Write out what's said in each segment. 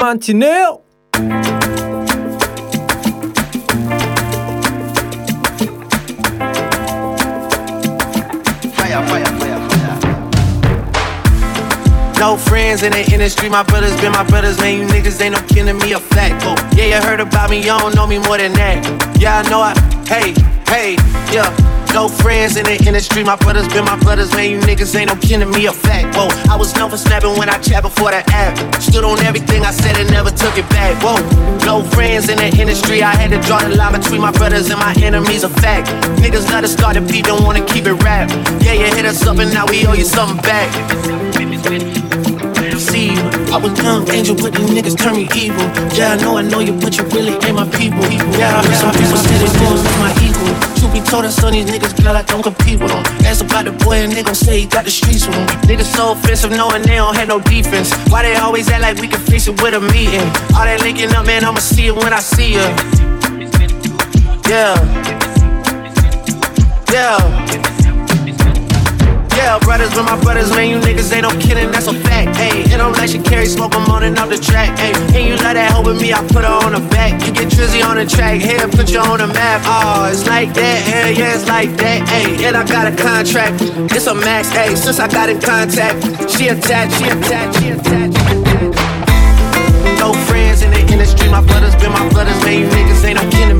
Fire. No friends in the industry, my brothers been my brothers, man. You niggas ain't no to me, a fact. Oh, yeah, you heard about me, you don't know me more than that. Yeah, I know I, hey, hey, yeah. No friends in the industry, my brothers been my brothers, man. You niggas ain't no to me, a fact. Whoa, I was known for snapping when I chat before the app. Stood on everything I said and never took it back. Whoa, no friends in the industry, I had to draw the line between my brothers and my enemies, a fact. Niggas let us start a beat, don't wanna keep it rap. Yeah, you hit us up and now we owe you something back. See, I was young angel, but these niggas turn me evil. Yeah, I know, I know you, but you really ain't my people. Yeah, some people say they want my equal. Truth be told, I son these niggas glad I don't compete with them. Ask about the boy and they gon' say he got the streets with him. Niggas so offensive, knowing they don't have no defense. Why they always act like we can fix it with a meeting? All that linking up, man, I'ma see it when I see it. Yeah. Yeah. Brothers with my brothers, man, you niggas ain't no kidding, that's a fact. Hey, it don't let you carry smoke, I'm on and off the track. Hey, and you let that hoe with me, I put her on the back. You get Trizzy on the track, here, put you on the map. Oh, it's like that, hell yeah, it's like that. Hey, and I got a contract, it's a max. Hey, since I got in contact, she attached, she attached, she attached. No friends in the industry, my brothers been my brothers, man, you niggas ain't no kin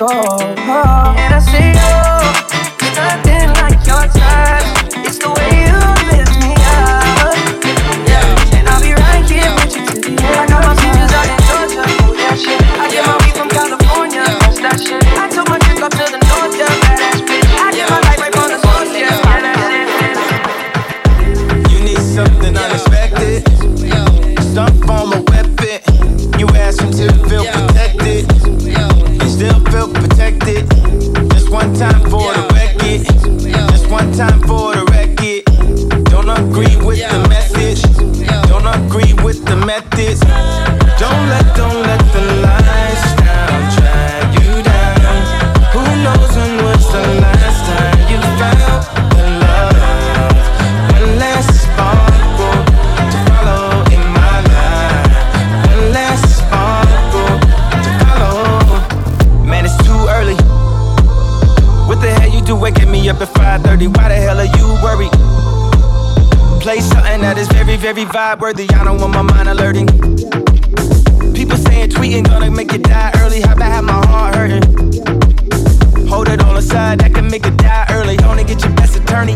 Oh, and I see you. Very worthy. I don't want my mind alerting. People saying tweeting gonna make you die early. How about have my heart hurting? Hold it on the side, that can make it die early. Only get your best attorney.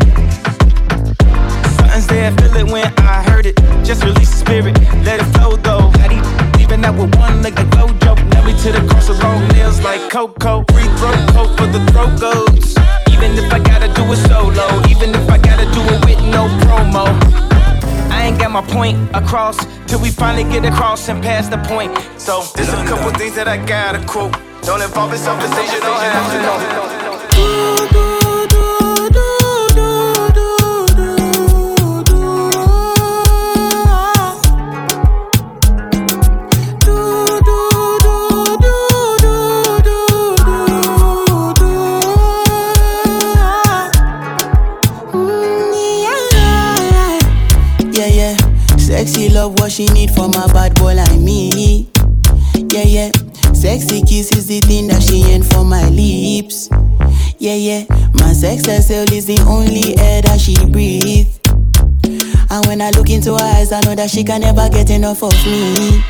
Something's there, feel it when I heard it. Just release the spirit, let it flow though. How even that with one leg like Gojo. Nail me to the cross of long nails like Coco. Free throw coat for the throat goes. My point across till we finally get across and pass the point. So there's a couple things that I gotta quote. Don't involve in conversation, don't have to know. She need from a bad boy like me. Yeah, yeah. Sexy kiss is the thing that she ain't for my lips. Yeah, yeah. My sex herself is the only air that she breathes. And when I look into her eyes, I know that she can never get enough of me.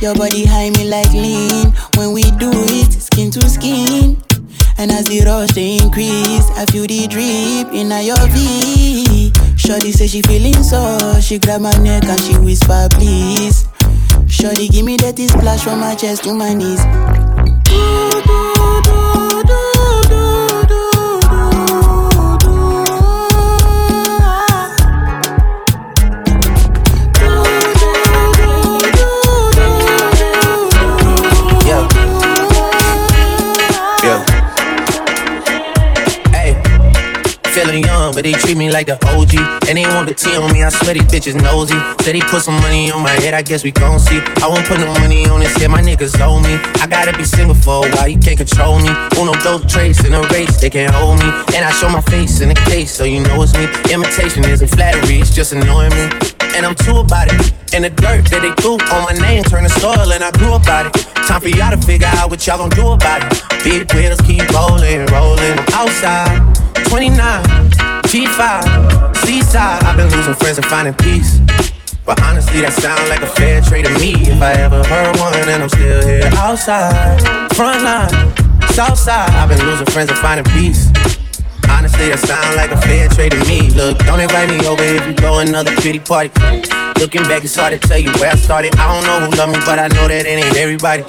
Your body high me like lean. When we do it, skin to skin. And as the rush they increase, I feel the drip in your V. Shorty say she feeling so, she grab my neck and she whisper please. Shorty give me that splash from my chest to my knees. but they treat me like the OG. And they want the T on me, I swear these bitches nosy. Said he put some money on my head, I guess we gon' see. I won't put no money on his head, my niggas owe me. I gotta be single for a while, you can't control me. Uno, those traits in a race, they can't hold me. And I show my face in the case, so you know it's me. Imitation isn't flattery, it's just annoying me. And I'm too about it. And the dirt that they threw on my name turned to soil, and I grew about it. Time for y'all to figure out what y'all gon' do about it. Big wheels keep rolling, rolling. outside, 29. G5, seaside. I've been losing friends and finding peace. But honestly, that sounds like a fair trade to me. If I ever heard one, and I'm still here outside. Front line, south side. I've been losing friends and finding peace. Honestly, that sound like a fair trade to me. Look, don't invite me over if you go another pretty party. Looking back, it's hard to tell you where I started. I don't know who love me, but I know that it ain't everybody.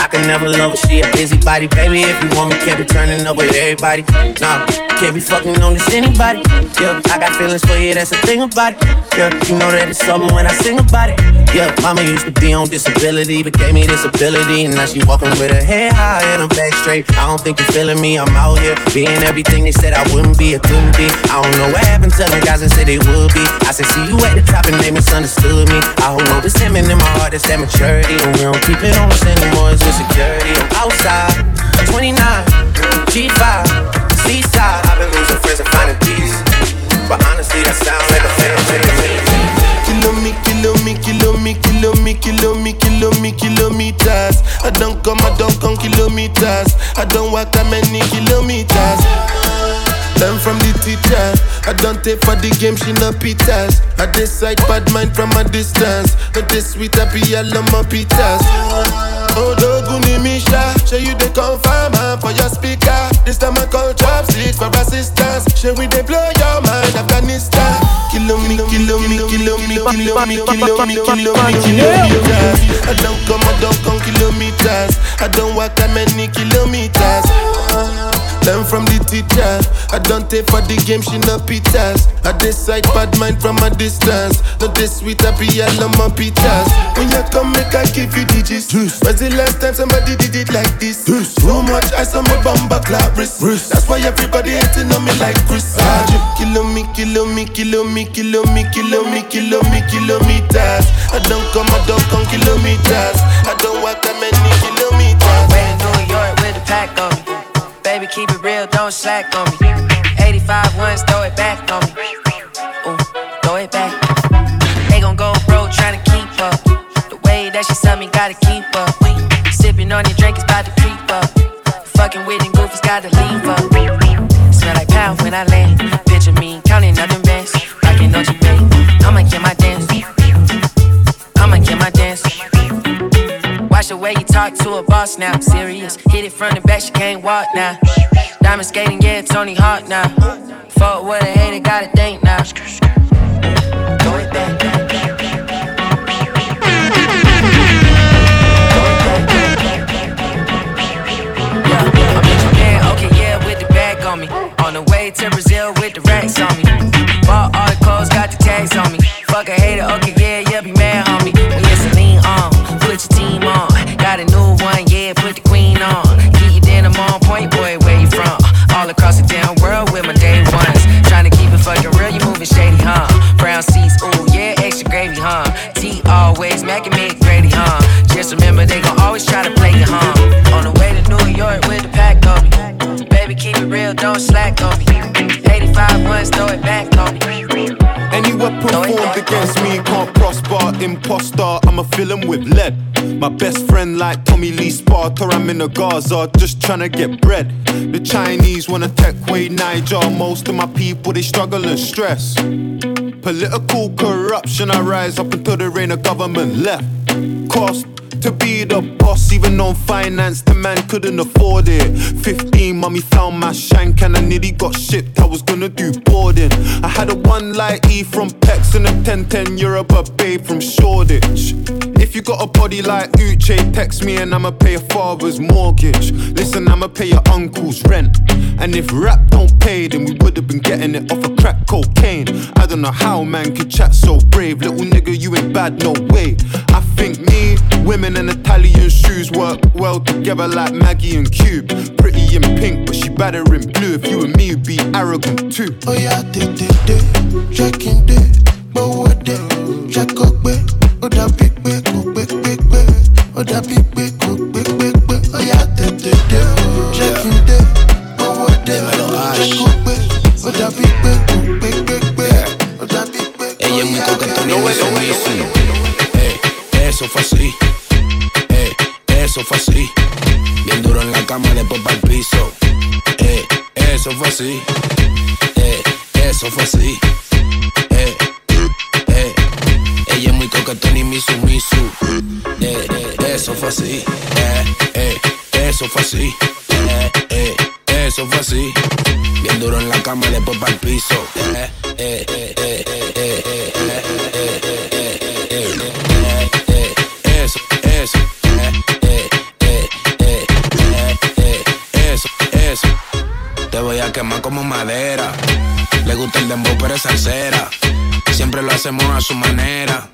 I can never love her, she a busybody. Baby, if you want me, can't be turning up with everybody. Nah, can't be fucking on this anybody. Yeah, I got feelings for you, that's the thing about it. Yeah, you know that it's something when I sing about it. Yeah, mama used to be on disability, but gave me this ability. And now she walking with her head high and her back straight. I don't think you're feeling me, I'm out here being everything they said I wouldn't be, or couldn't be. I don't know what happened to the guys that said they would be. I said, see you at the top and they misunderstood me. I hold no resentment in my heart, that's that maturity. And we don't keep it on us anymore, it's insecurity. I'm outside, 29, G5, I've been losing friends and finding peace. But honestly, that sounds like a fantasy. Kilo me, kilo me, kilo me, kilo me, kilo me, kilo me, kilometers. I don't come, I don't come kilometers. I don't walk that many kilometers. Learn from the teacher. I don't take for the game, she no pitas. I decide bad mind from a distance. Not this sweet, I be all on my pitas. Odoguni Misha, show you the confirm for your speaker. This time I call chopstick for assistance. Show we they blow your mind, Afghanistan. Kilo me, kilo me, kilo me, kilo me, kilo me, kilo me, kilometers. I don't come, I don't come kilometers. I don't walk that many kilometers. Learn from the teacher. I don't take for the game, she no pitas. I decide bad mind from a distance. Not this sweet, I be all on my pitas. When you come, make I give you digits. When's the last time somebody did it like this? this. Too much ice on my bumper clap wrist. That's why everybody hating on me like Chris. Ah, kilo me, kilo me, kilo me, kilo me, kilo me, kilo me, kilometers. I don't come, I don't come kilometers. I don't walk that many kilometers. Way in New York with the pack on me. Baby, keep it real, don't slack on me. 85 ones, throw it back on me. Ooh, throw it back. They gon' go broke trying to keep up. The way that she saw me, gotta keep up. Sipping on your drink is about to creep up. Fucking with them goofies, gotta leave up. Smell like pound when I land. Picture me counting nothing bands. Rockin' Dolce Bay. I'ma get my dance. I'ma get my dance. Watch the way you talk to a boss now. Serious. Hit it from the back, she can't walk now. Diamond skating, yeah, Tony Hawk now. Fuck what a hater gotta think now. Throw it back. Yeah, I'm in Japan, okay, yeah, with the bag on me. On the way to Brazil with the racks on me. Imposter, I'ma fill him with lead. My best friend like Tommy Lee Sparta, I'm in the Gaza, just tryna get bread. The Chinese wanna tech way Niger. Most of my people they struggle and stress. Political corruption, I rise up until there ain't a government left. Cost to be the boss, even on finance, the man couldn't afford it. 15, mommy found my shank and I nearly got shipped. I was gonna do boarding. I had a one light E from Pex and a 1010 Europe, a babe from Shoreditch. If you got a body like Uche, text me and I'ma pay your father's mortgage. Listen, I'ma pay your uncle's rent. And if rap don't pay, then we would've been getting it off of crack cocaine. I don't know how man could chat so brave. Little nigga, you ain't bad, no way. I think me, women and Italian shoes work well together like Maggie and Cube. Pretty in pink, but she better in blue. If you and me would be arrogant too. Oh yeah, day, day, day, checking day, but what day, check up, pé pé pé ó dàbí pé kò pé pé pé ó yá tètè dé ṣé kí n dé owó dé ṣé kò pé ó dàbí pé kò pé pé pé ó dàbí pé kò Ella es muy tètè muy sumisa. Eh, eso fue así. Eh, eso fue así. Bien duro en la cama, después para el piso. Eh, eso fue así. Eh, eso fue así. Eh, ella es muy coquetona y mi sumisu. Eh, eh, eso fue así. Eh, eh, eso fue así. Eh, eh, eso fue así. Bien duro en la cama, después para el piso. Eh, eh, eh, eh, eh, eh, eh, eh, eh, eh, eh, eh, eh, eh, eso, eso. Eh, eh, eh, eh, eh, eh, eso, eso. Te voy a quemar como madera. Le gusta el dembow, pero es salsera. Siempre lo hacemos a su manera.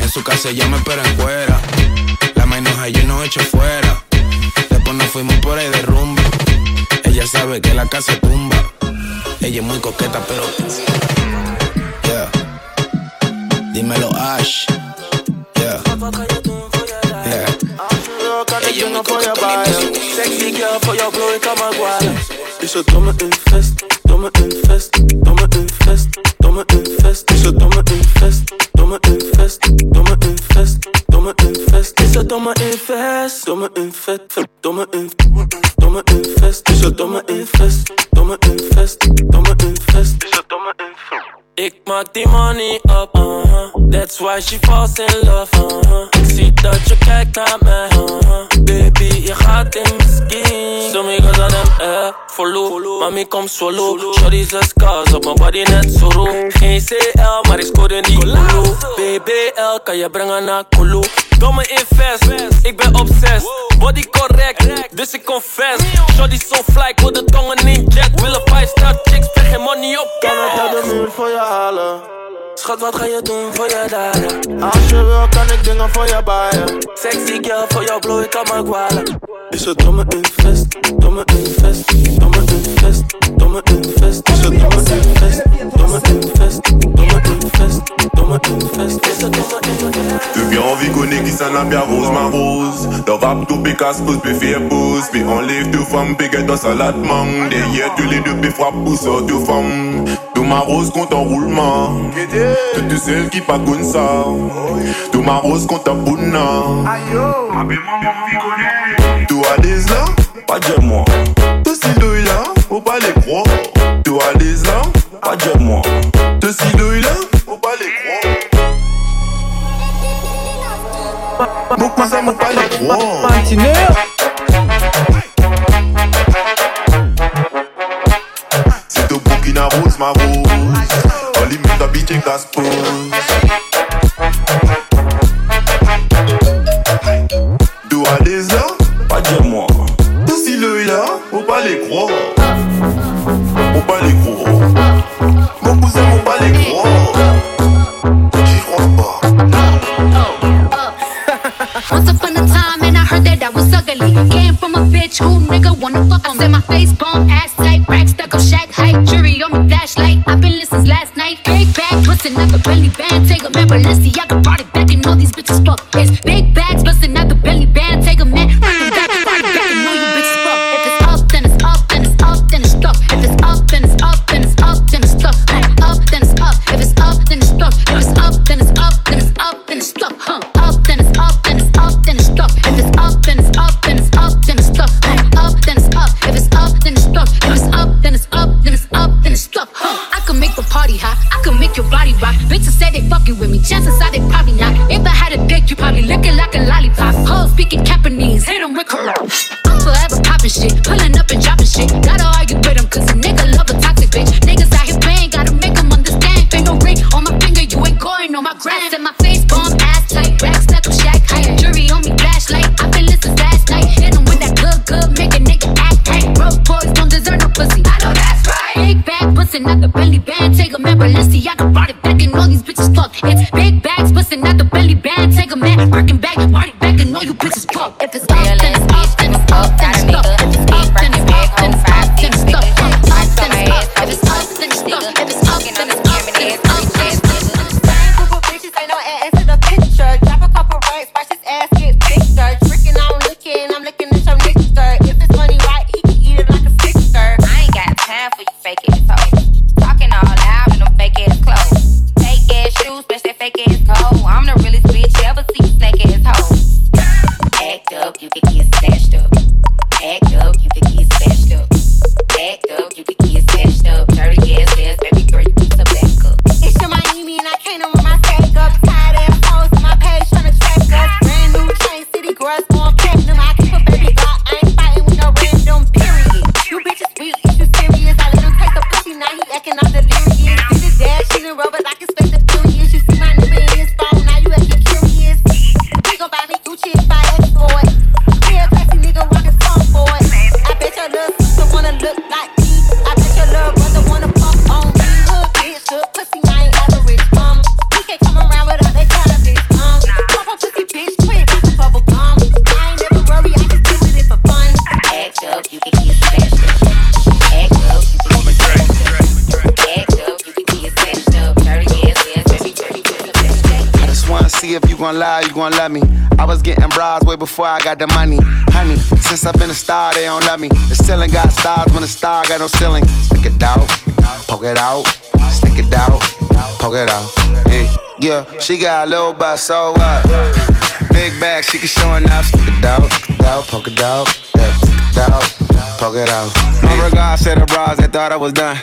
En su casa ya me espera en cuera. La menos ayer nos echó fuera. Después nos fuimos por ahí de. Ella sabe que la casa tumba. Ella es muy coqueta, pero. Yeah. Dímelo, Ash. Yeah. yeah. Ella no voy a Sexy girl for your glory, come on, guala. Dice, toma el fest, toma el fest, toma el fest, toma el fest. Dice, toma domme invest, domme invest, domme invest. Ik zou domme invest, domme invest, domme invest. Ik zou domme invest. Ik maak die money up, uh-huh. That's why she falls in love, uh-huh. Ik zie dat je kijkt naar mij, uh-huh. Baby, je gaat in skin. Sommige aan hem, eh, follow. Mami, kom solo. Shorty zes cars op mijn body net zo roe. Geen CL, maar ik scoorde die Kulu. BBL, kan je brengen naar Kulu. Domme invest, ik ben obsessed. Body correct, dus ik confess. Shorty so fly, ik wil de tongen in jet. Willen 5 star chicks, spreek geen money op. Kan het naar de muur voor je halen? Schat, wat ga je doen voor je daden? Als je wil, kan ik dingen voor je baaien. Sexy girl, voor jou blow ik aan mijn gwalen. Is het domme invest, domme invest, domme invest, domme invest. Is het domme invest, domme invest, domme invest, domme invest. Is het domme invest. Tu bien envie connaît qui s'en a bien rose ma rose Le rap tout pécasse pose puis faire pause Puis enlève deux femmes puis dans salade mang Derrière tu les deux puis frappe pour ça deux femmes ma rose compte en roulement. Tout celle qui pas comme ça. Tout ma rose en bouna. Tu as des là, pas de moi. Tout si deux là, faut pas les croire. Tu as des là, pas de moi. Tout si deux là, faut pas les croire. Mon cousin m'a pas les croire she got. See if you gon' lie, you gon' love me. I was getting bras way before I got the money. Honey, since I've been a star, they don't love me. The ceiling got stars when the star got no ceiling. Stick it out, poke it out, stick it out, poke it out. Hey, yeah, she got a little butt, so what? Big bag, she can show enough. Stick it out, stick it out, poke it out, yeah, stick it out, poke it out. My regards to the bras that thought I was done.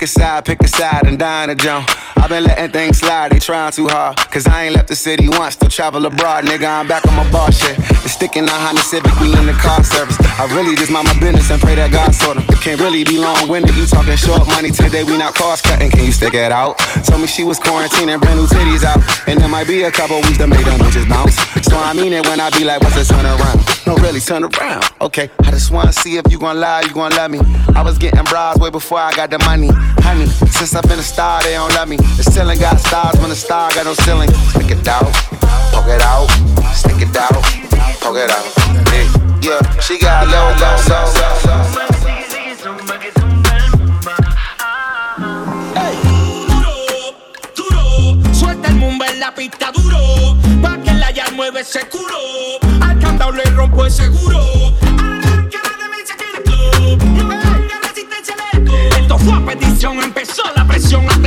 Pick a side, pick a side, and dine a Joan. I've been letting things slide, they trying too hard. Cause I ain't left the city once, still travel abroad. Nigga, I'm back on my bar shit. It's sticking on Honda Civic, we in the car service. I really just mind my business and pray that God sort them. It can't really be long winded, you talking short money today, we not cost cutting. Can you stick it out? Told me she was quarantining, brand new titties out. And there might be a couple weeks that made them bitches bounce. So I mean it when I be like, what's the turn around? No, really, turn around. Okay, I just wanna see if you gon' lie, you gon' love me. I was getting bras way before I got the money. Honey, since I've been a star, they don't love me. The ceiling got stars when the star got no ceiling. Stick it out, poke it out, stick it out, poke it out. Yeah, yeah she got low. Suelta el mumba en la pista duro, pa' que la ya mueve ese seguro. Esto fue a petición, empezó la presión.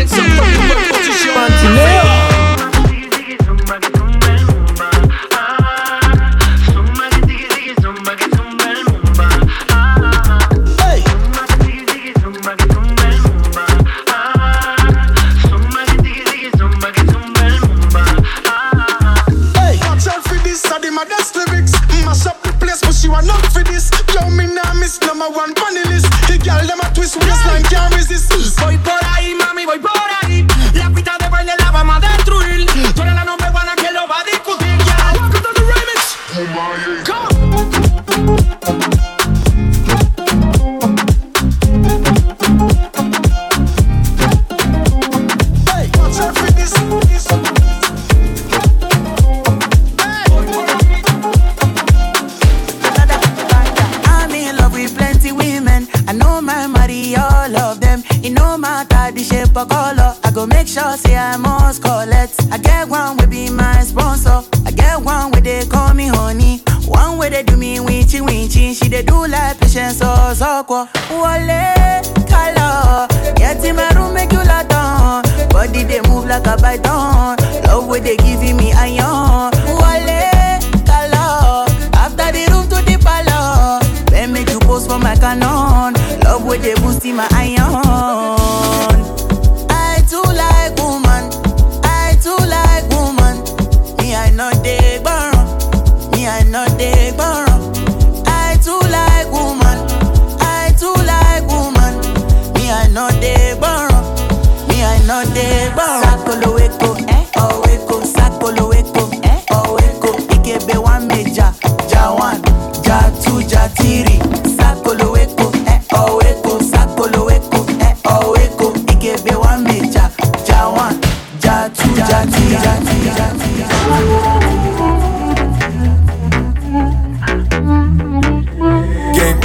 The shape or color. I go make sure say I must collect. I get one will be my sponsor. I get one where they call me honey. One where they do me winchy winchy. She they do like patience or soko. Wale color. Get in my room make you lot on. Body they move like a python. Love where they giving me iron. Wale color. After the room to the palace. Then make you pose for my canon. Love where they boosting my iron.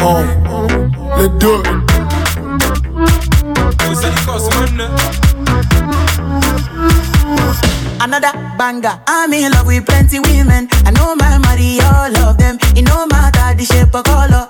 on. Let's do it. Another banger. I'm in love with plenty women. I know my money, all of them. It no matter the shape or color.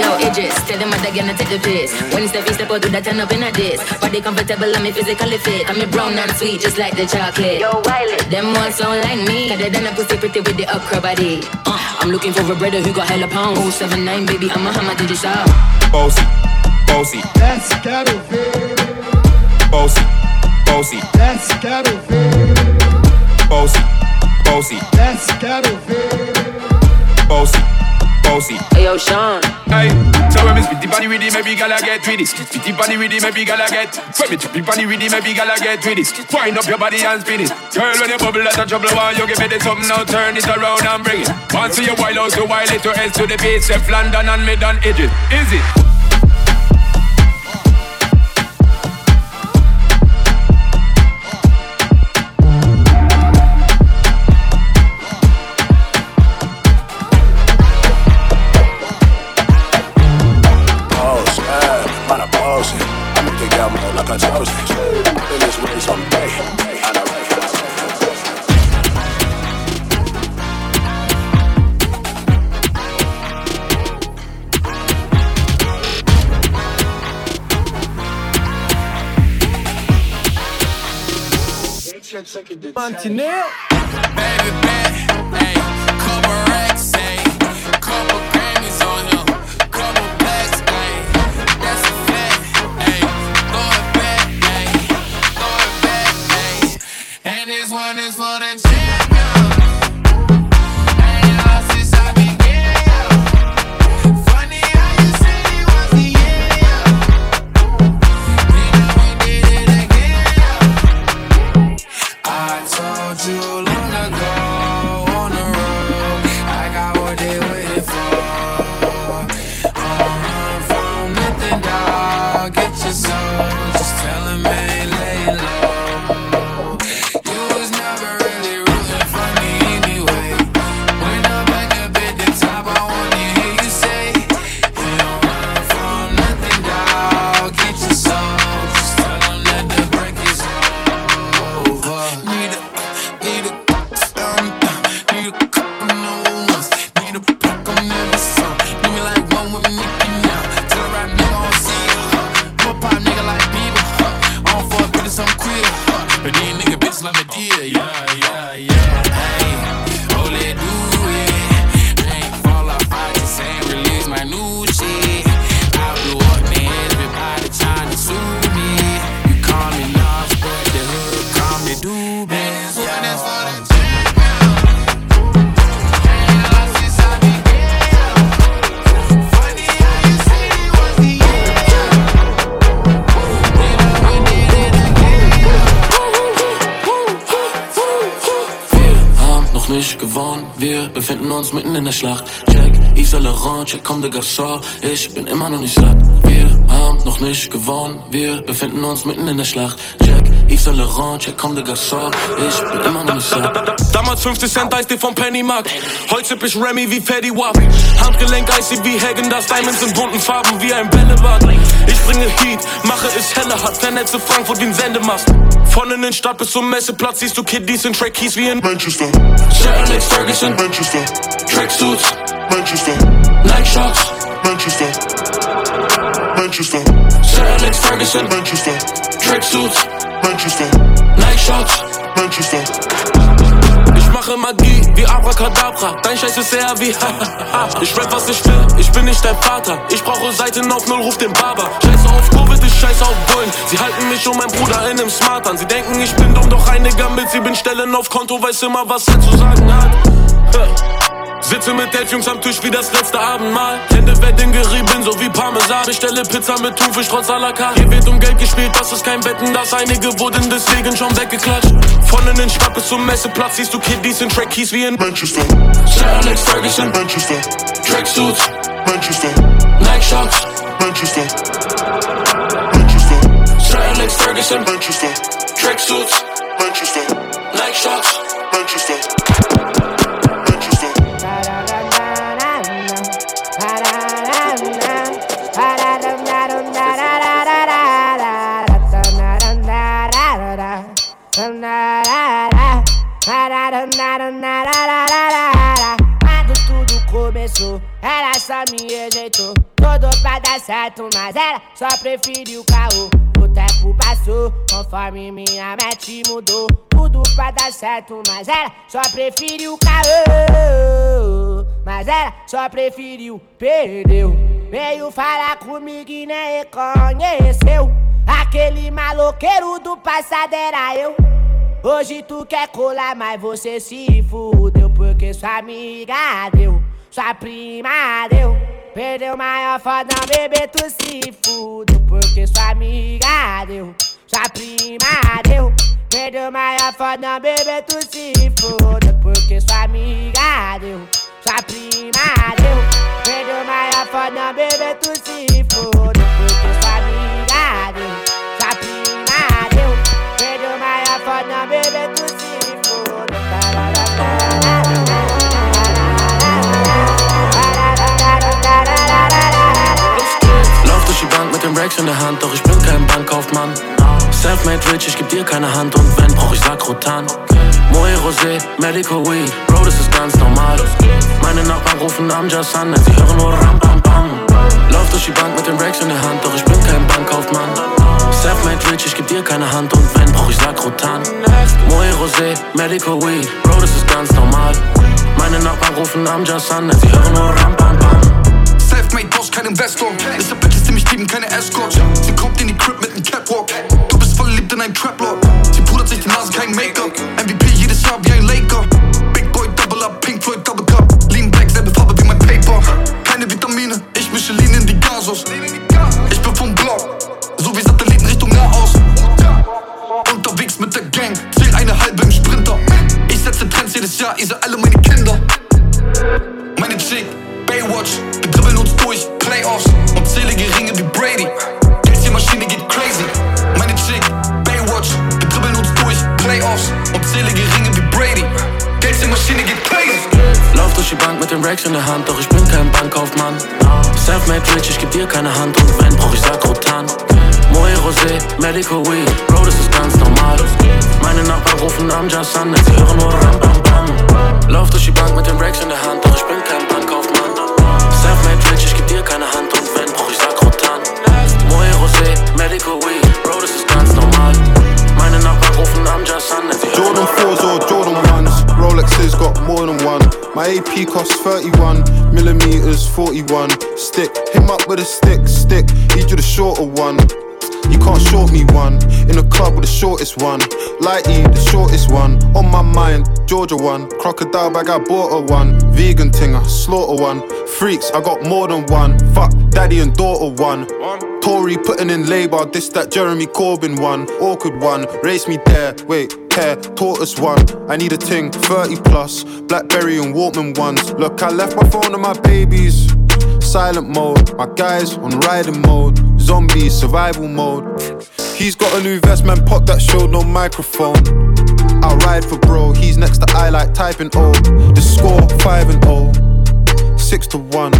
Yo, Idris, tell them what they're gonna take the piss. When it's the feast, step out, do that turn up in a diss. Body comfortable, I'm physically fit. I'm brown and sweet, just like the chocolate. Yo, Wiley, them ones don't like me. Better than a pussy pretty with the upcra body. Uh, I'm looking for a brother who got hella pounds. 079, baby, I'm a hammer to the shop. Bossy, bossy, That's gotta be. bossy, bossy, That's gotta be. bossy, bossy, That's gotta be. bossy, bossy. Hey yo, Sean. Hey, so when me spitty body with it, maybe gala get with it. Spitty body with it, maybe gala get. When me trippy body with it, maybe gala get with it. Wind up your body and spin it. Girl, when you bubble that's a trouble, why you give me the something now? Turn it around and bring it. Once you wild out, so wild it to S to the base, F London and mid and edges. Is it? Montanil. Ich bin immer noch nicht satt. Wir haben noch nicht gewonnen, wir befinden uns mitten in der Schlacht. Check, Yves Saint Laurent, check, comme de Gasol, ich bin immer noch nicht satt. Damals 50 Cent Eis vom Pennymarkt. Heute ich Remy wie Fetty Wap. Handgelenk icy wie Hagen, das Diamonds in bunten Farben wie ein Bällebad. Ich bringe Heat, mache es heller, hat vernetze Frankfurt wie ein Sendemast. Von in den Stadt bis zum Messeplatz siehst du Kiddies in Track Keys wie in Manchester. Sir Alex Ferguson, Manchester. Tracksuits, Manchester. Nike Shots, Manchester. Manchester. Sir Alex Ferguson, mache Magie wie Abracadabra. Dein Scheiß ist eher wie Ich rap, was ich will, ich bin nicht dein Vater. Ich brauche Seiten auf Null, ruf den Barber. Scheiße auf Covid, ich scheiße auf Bullen. Sie halten mich und mein Bruder in nem Smart an. Sie denken, ich bin dumm, doch eine Gambit. Sie bin Stellen auf Konto, weiß immer, was er zu sagen hat. Sitze mit elf Jungs am Tisch wie das letzte Abendmahl. Hände werden gerieben, so wie Parmesan. Bestelle Pizza mit Thunfisch trotz à la carte. Hier wird um Geld gespielt, das ist kein Wetten, das einige wurden deswegen schon weggeklatscht. Von in den Stadt bis zum Messeplatz siehst du Kiddies in Track Keys wie in Manchester. Sir Alex Ferguson, Manchester. Tracksuits, Manchester. Nike Shots, Manchester. Manchester. Sir Alex Ferguson, Manchester. Tracksuits, Manchester. Nike Shots, Manchester. Me rejeitou. Todo pra dar certo, mas ela só preferiu o caô. O tempo passou, conforme minha mente mudou. Tudo pra dar certo, mas ela só preferiu o caô. Mas ela só preferiu, perdeu. Veio falar comigo e nem reconheceu. Aquele maloqueiro do passado era eu. Hoje tu quer colar, mas você se fudeu. Porque sua amiga deu, sua prima deu. Perdeu maior fodão, bebê, tu se fudeu. Porque sua amiga deu, sua prima deu. Perdeu maior fodão, bebê, tu se fudeu. Porque sua amiga deu, sua prima deu. Perdeu maior fodão, bebê, tu se fudeu. In der Hand, doch ich bin kein Bankkaufmann. Selfmade rich, ich geb dir keine Hand und wenn, brauch ich Sakrotan. Moe Rosé, Medical Weed, Bro, das ist ganz normal. Meine Nachbarn rufen Amjas an, denn sie hören nur Ram Bam Bam. Lauf durch die Bank mit den Racks in der Hand, doch ich bin kein Bankkaufmann. Selfmade rich, ich geb dir keine Hand und wenn, brauch ich Sakrotan. Moe Rosé, Medical Weed, Bro, das ist ganz normal. Meine Nachbarn rufen Amjas an, denn sie hören nur Ram Bam Bam. Selfmade Boss, kein Investor. Ist Bitches, die mich lieben, keine Escort. Sie kommt in die Crib mit nem Catwalk. Du bist verliebt in einen Traplord. Sie pudert sich die Nase, kein Make-up. MVP jedes Jahr wie ein Laker. Big Boy, Double Up, Pink Floyd, Double Cup. Lean Back, selbe Farbe wie mein Paper. Keine Vitamine, ich mische Lean in die Gasos. Ich bin vom Block, so wie Satelliten Richtung Nahost. Unterwegs mit der Gang, zähl eine halbe im Sprinter. Ich setze Trends jedes Jahr, ihr seid alle meine Kinder. Brady. Jetzt die Maschine geht crazy. Meine Chick, Baywatch, wir dribbeln uns durch, Playoffs und zähle Ringe wie Brady. Jetzt die Maschine geht crazy. Lauf durch die Bank mit den Racks in der Hand, doch ich bin kein Bankkaufmann. Selfmade rich, ich geb dir keine Hand und wenn, brauch ich Sakrotan. Moe Rosé, Medical Weed, Bro, das ist ganz normal. Meine Nachbarn rufen Amjas an, denn sie hören nur Ram Bam Bam. Lauf durch die Bank mit den Racks in der Hand, doch ich bin kein Bankkaufmann. Selfmade rich, ich geb dir keine Hand Medical Weed, Bro, das ist ganz normal. Meine Nachbarn rufen Amjas an, denn sie hören Jordan 4s or Jordan 1s. Rolexes got more than one. My AP costs 31 millimeters, 41. Stick, him up with a stick, stick. Need you the shorter one. You can't short me one. In the club with the shortest one. Lighty, the shortest one. On my mind, Georgia one. Crocodile bag, I bought a one. Vegan thing, I slaughter one. Freaks, I got more than one. Fuck, daddy and daughter one. Tory putting in labor, this that Jeremy Corbyn one. Awkward one, race me there. Wait, care, tortoise one. I need a ting, 30 plus. Blackberry and Walkman ones. Look, I left my phone and my babies. Silent mode, my guys on riding mode. Zombie survival mode. He's got a new vest, man. Pop that showed no microphone. I ride for bro, he's next to I like typing O. The score 5 and 0. 6 to 1.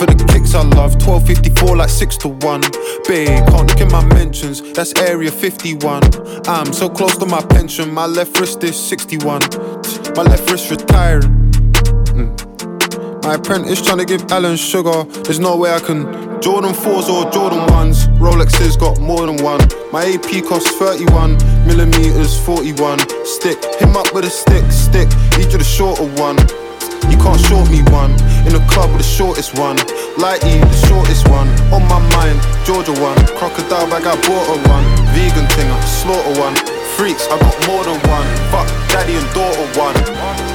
For the kicks I love, 1254 like 6 to 1. Babe, can't look in my mentions, that's area 51. I'm so close to my pension, my left wrist is 61. My left wrist retiring. Mm. My apprentice trying to give Alan Sugar, there's no way I can. Jordan 4s or Jordan 1s, Rolexes got more than one. My AP costs 31 millimeters, 41. Stick, him up with a stick, stick. Need you the shorter one. You can't short me one. In the club with the shortest one. Lighty, the shortest one. On my mind, Georgia one. Crocodile bag, I bought a one. Vegan thing, I slaughter one. Freaks, I got more than one. Fuck, daddy and daughter one.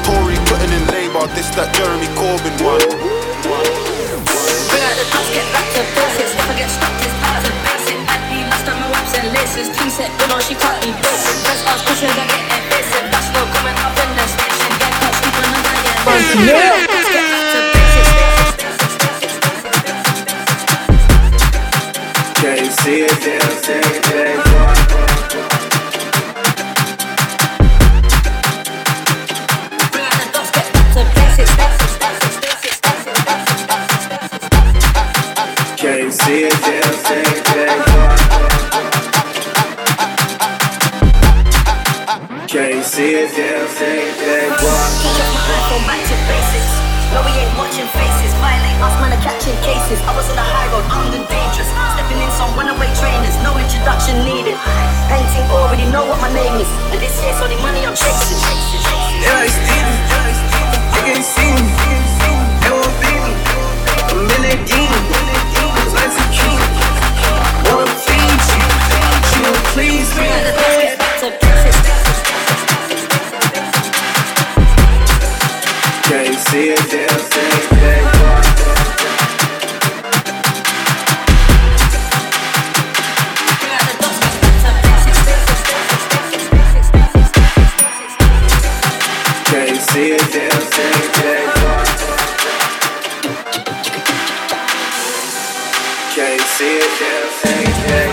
Tory putting in labor, this that Jeremy Corbyn one. Laces. Team set, good on, she can't be basic. Press ask questions, I get invasive. That's no coming up in the station. Get caught sleeping on that, yeah. Can't see it, damn, say, say, Can't see it,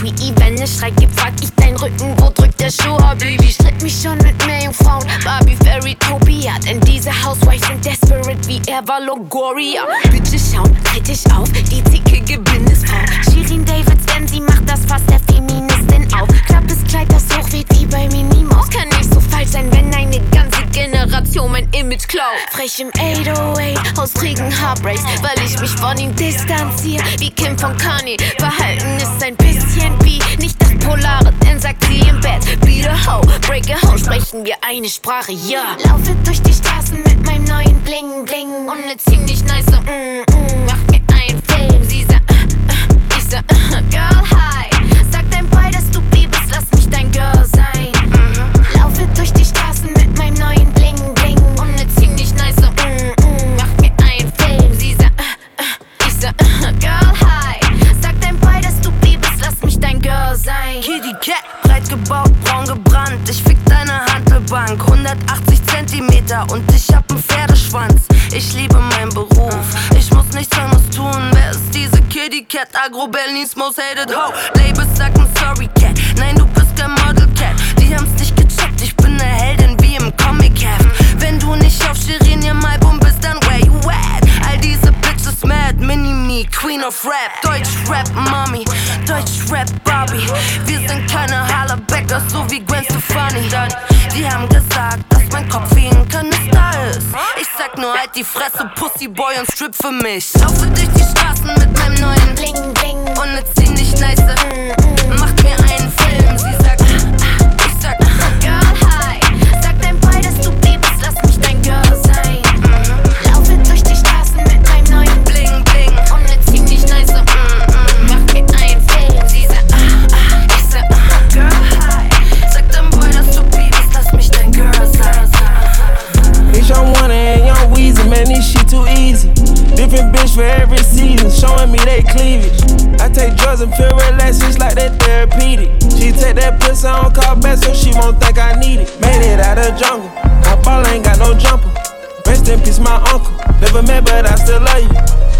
Tweety, wenn es schreit, gib frag ich dein Rücken, wo drückt der Schuh? Oh Baby, stritt mich schon mit mehr Jungfrauen Barbie, Fairy, Topia, denn diese Housewives sind desperate wie Eva Longoria. Bitte schauen, kritisch auf, die zickige Bindesfrau Shirin Davids, denn sie macht das fast der Feministin auf. Klappes Kleid, das hochweht wie bei Minimaus Kann nicht so falsch sein, wenn eine Generation mein Image klaut Frech im 808, aus Kriegen Heartbreaks Weil ich mich von ihm distanziere, wie Kim von Kanye Verhalten ist ein bisschen wie nicht das Polare, denn sagt sie im Bett Be the break a hoe, sprechen wir eine Sprache, ja. Laufe durch die Straßen mit meinem neuen Bling Bling. Und ne ziemlich nice mm, mm, Mach mir einen Film, sie sagt, äh, äh, ich sag, äh, Girl, hi. Sag dein Boy, dass du B bist, lass mich dein Girl sein Kitty Cat, breit gebaut, braun gebrannt. Ich fick deine Handelbank, 180 Zentimeter und ich hab einen Pferdeschwanz. Ich liebe meinen Beruf, ich muss nichts anderes tun. Wer ist diese Kitty Cat? Agro Berlins most hated ho. Labels sagen sorry Cat, nein du bist kein Model Cat. Die haben's nicht gecheckt, ich bin ne Heldin wie im Comic Heft. Wenn du nicht auf Shirin im Album Mini-Me, Queen of Rap, Deutsch Rap Mommy, Deutsch Rap Barbie. Wir sind keine Hallerbecker, so wie Gwen Stefani. Dann, die haben gesagt, dass mein Kopf wie ein Kanister ist. Ich sag nur halt die Fresse, Pussy Boy und Strip für mich. Laufe durch die Straßen mit meinem neuen Bling Bling und ne ziemlich nice. Macht bitch for every season, showing me they cleavage. I take drugs and feel relaxed, it's like that therapeutic. She take that pussy, on call back, so she won't think I need it. Made it out of jungle, I ball ain't got no jumper. Rest in peace, my uncle. Never met, but I still love you.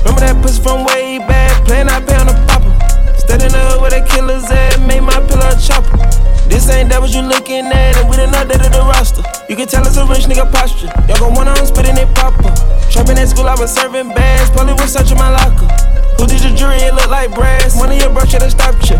Remember that pussy from way back, playing I pay on the popper. Standing up with the killer's at, made my pillow chopper. This ain't that what you looking at, and we done updated the roster. You can tell it's a rich nigga posture. Y'all gon' wanna I'm spitting it proper. Trapping at school, I was serving bags, probably was searching my locker. Who did your jury? It look like brass. One of your bro should've stopped you.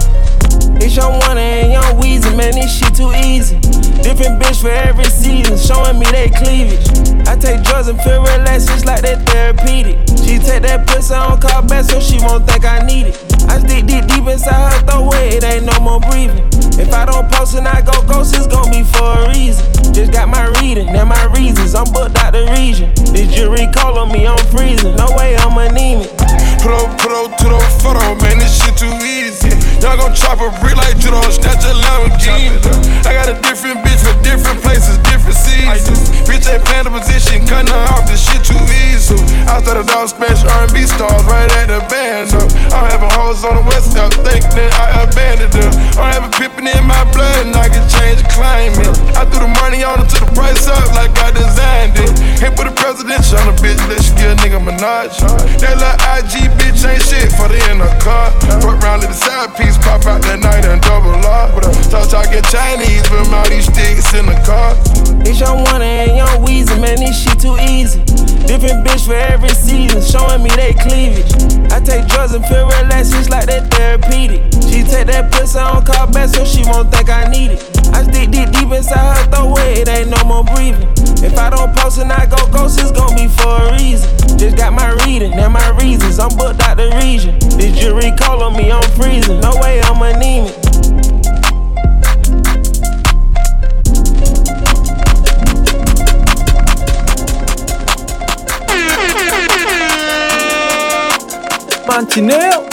It's your one and young Weezy, man, this shit too easy. Different bitch for every season, showing me they cleavage. I take drugs and feel relaxed, it's like that therapeutic. She take that pussy on call back so she won't think I need it. I stick deep deep inside her throat it ain't no more breathing. If I don't post and I go ghost, it's gon' be for a reason. Just got my reading and my reasons, I'm booked out the region. This jury call on me, I'm freezing. No way I'm anemic. Pro, pro, to the photo, man, this shit too easy. Y'all gon' chop a brick like judo, snatch a Lamborghini. I got a different bitch for different places, different seasons. Bitch ain't playing the position, cutting her off, this shit too easy. I the dog smash R&B stars right at the band. So I'm hoes on the west coast, thinking that I abandoned them. I'm having pippin' in my blood, and I can change the climate. I threw the money on to the price up like I designed it. Hit with the presidential on a bitch, that she give a nigga Minaj. That little IG bitch ain't shit for the in the car. Fuck round, let the side piece pop out that night and double up. Talk talking Chinese, with all these sticks in the car. It's young one and young Weezy, man, this shit too easy. Different bitch for every season, showing me they cleavage. I take drugs and feel relaxed, it's like that therapeutic. She take that pussy on call back so she won't think I need it. I stick deep deep inside her throat it ain't no more breathing. If I don't post and I go ghost, it's gon' be for a reason. Just got my reading and my reasons, I'm booked out the region. This jury call on me, I'm freezing. No way I'm anemic. Montenegro.